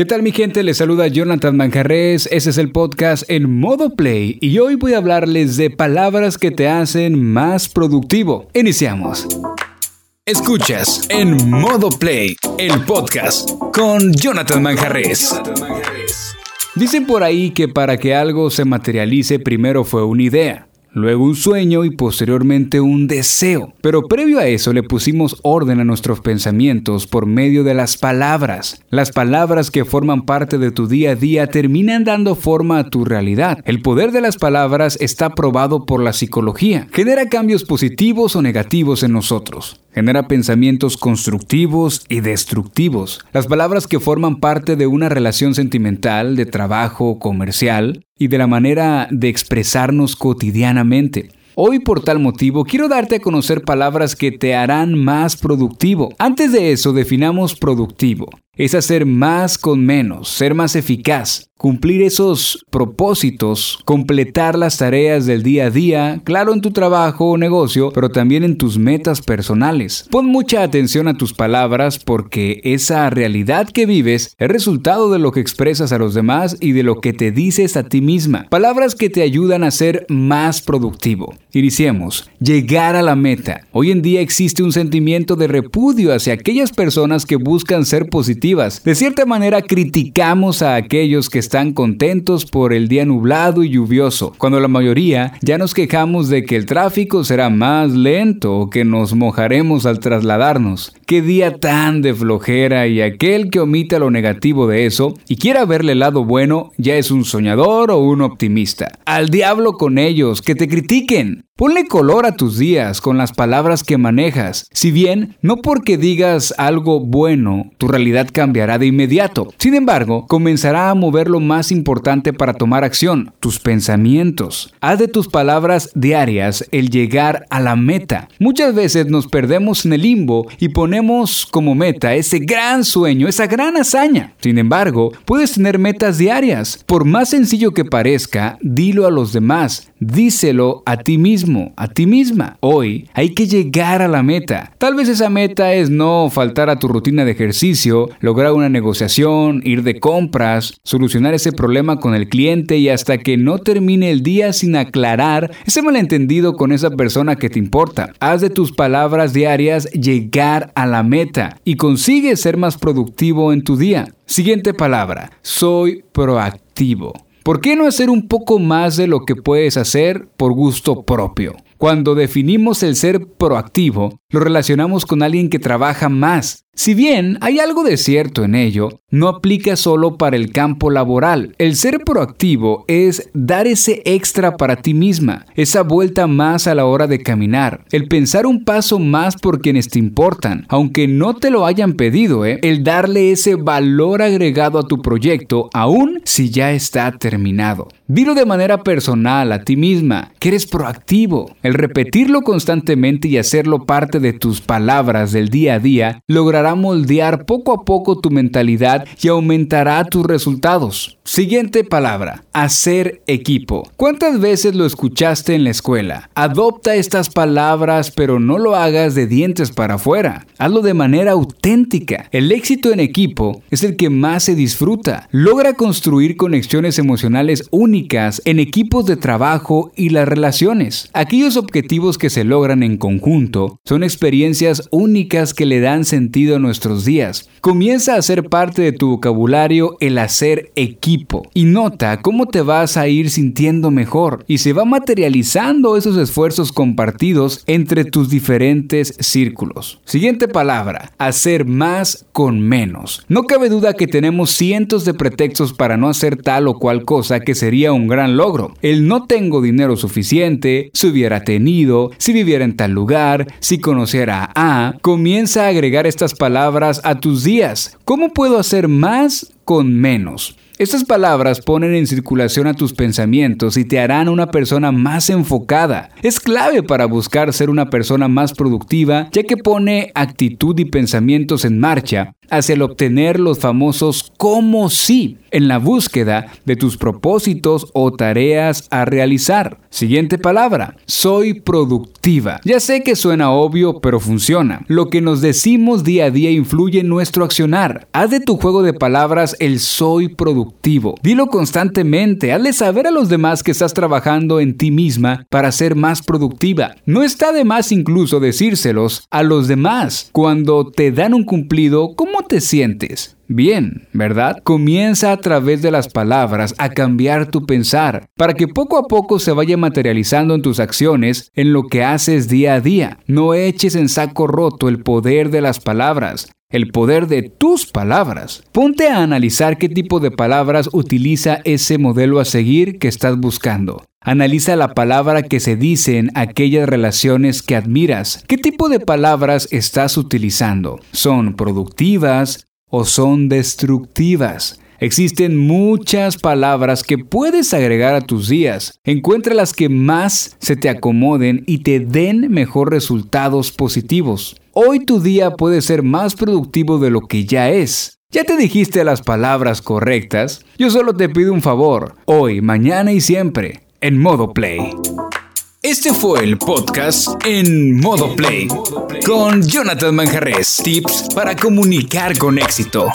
¿Qué tal mi gente? Les saluda Jonathan Manjarres, ese es el podcast en modo play y hoy voy a hablarles de palabras que te hacen más productivo. Iniciamos. Escuchas en modo play el podcast con Jonathan Manjarres. Dicen por ahí que para que algo se materialice primero fue una idea luego un sueño y posteriormente un deseo. Pero previo a eso le pusimos orden a nuestros pensamientos por medio de las palabras. Las palabras que forman parte de tu día a día terminan dando forma a tu realidad. El poder de las palabras está probado por la psicología. Genera cambios positivos o negativos en nosotros. Genera pensamientos constructivos y destructivos. Las palabras que forman parte de una relación sentimental, de trabajo, comercial y de la manera de expresarnos cotidianamente. Hoy por tal motivo quiero darte a conocer palabras que te harán más productivo. Antes de eso definamos productivo. Es hacer más con menos, ser más eficaz, cumplir esos propósitos, completar las tareas del día a día, claro en tu trabajo o negocio, pero también en tus metas personales. Pon mucha atención a tus palabras porque esa realidad que vives es resultado de lo que expresas a los demás y de lo que te dices a ti misma. Palabras que te ayudan a ser más productivo. Iniciemos. Llegar a la meta. Hoy en día existe un sentimiento de repudio hacia aquellas personas que buscan ser positivas. De cierta manera criticamos a aquellos que están contentos por el día nublado y lluvioso, cuando la mayoría ya nos quejamos de que el tráfico será más lento o que nos mojaremos al trasladarnos. Qué día tan de flojera y aquel que omita lo negativo de eso y quiera verle el lado bueno ya es un soñador o un optimista. Al diablo con ellos, que te critiquen. Ponle color a tus días con las palabras que manejas. Si bien, no porque digas algo bueno, tu realidad cambiará de inmediato. Sin embargo, comenzará a mover lo más importante para tomar acción, tus pensamientos. Haz de tus palabras diarias el llegar a la meta. Muchas veces nos perdemos en el limbo y ponemos como meta ese gran sueño, esa gran hazaña. Sin embargo, puedes tener metas diarias. Por más sencillo que parezca, dilo a los demás, díselo a ti mismo a ti misma. Hoy hay que llegar a la meta. Tal vez esa meta es no faltar a tu rutina de ejercicio, lograr una negociación, ir de compras, solucionar ese problema con el cliente y hasta que no termine el día sin aclarar ese malentendido con esa persona que te importa. Haz de tus palabras diarias llegar a meta y consigue ser más productivo en tu día. Siguiente palabra, soy proactivo. ¿Por qué no hacer un poco más de lo que puedes hacer por gusto propio? Cuando definimos el ser proactivo, lo relacionamos con alguien que trabaja más, si bien hay algo de cierto en ello, no aplica solo para el campo laboral. El ser proactivo es dar ese extra para ti misma, esa vuelta más a la hora de caminar, el pensar un paso más por quienes te importan, aunque no te lo hayan pedido, ¿eh? el darle ese valor agregado a tu proyecto, aun si ya está terminado. Dilo de manera personal a ti misma, que eres proactivo. El repetirlo constantemente y hacerlo parte de tus palabras del día a día logrará moldear poco a poco tu mentalidad y aumentará tus resultados. Siguiente palabra, hacer equipo. ¿Cuántas veces lo escuchaste en la escuela? Adopta estas palabras pero no lo hagas de dientes para afuera. Hazlo de manera auténtica. El éxito en equipo es el que más se disfruta. Logra construir conexiones emocionales únicas en equipos de trabajo y las relaciones. Aquellos objetivos que se logran en conjunto son experiencias únicas que le dan sentido nuestros días. Comienza a ser parte de tu vocabulario el hacer equipo y nota cómo te vas a ir sintiendo mejor y se va materializando esos esfuerzos compartidos entre tus diferentes círculos. Siguiente palabra, hacer más con menos. No cabe duda que tenemos cientos de pretextos para no hacer tal o cual cosa que sería un gran logro. El no tengo dinero suficiente, si hubiera tenido, si viviera en tal lugar, si conociera a, comienza a agregar estas palabras a tus días. ¿Cómo puedo hacer más con menos? Estas palabras ponen en circulación a tus pensamientos y te harán una persona más enfocada. Es clave para buscar ser una persona más productiva ya que pone actitud y pensamientos en marcha hacia el obtener los famosos como sí en la búsqueda de tus propósitos o tareas a realizar. Siguiente palabra, soy productiva. Ya sé que suena obvio, pero funciona. Lo que nos decimos día a día influye en nuestro accionar. Haz de tu juego de palabras el soy productivo. Dilo constantemente, hazle saber a los demás que estás trabajando en ti misma para ser más productiva. No está de más incluso decírselos a los demás. Cuando te dan un cumplido, ¿cómo te sientes? Bien, ¿verdad? Comienza a través de las palabras a cambiar tu pensar, para que poco a poco se vaya materializando en tus acciones, en lo que haces día a día. No eches en saco roto el poder de las palabras el poder de tus palabras. Ponte a analizar qué tipo de palabras utiliza ese modelo a seguir que estás buscando. Analiza la palabra que se dice en aquellas relaciones que admiras. ¿Qué tipo de palabras estás utilizando? ¿Son productivas, o son destructivas. Existen muchas palabras que puedes agregar a tus días. Encuentra las que más se te acomoden y te den mejor resultados positivos. Hoy tu día puede ser más productivo de lo que ya es. ¿Ya te dijiste las palabras correctas? Yo solo te pido un favor, hoy, mañana y siempre, en modo play. Este fue el podcast en modo play con Jonathan Manjarres. Tips para comunicar con éxito.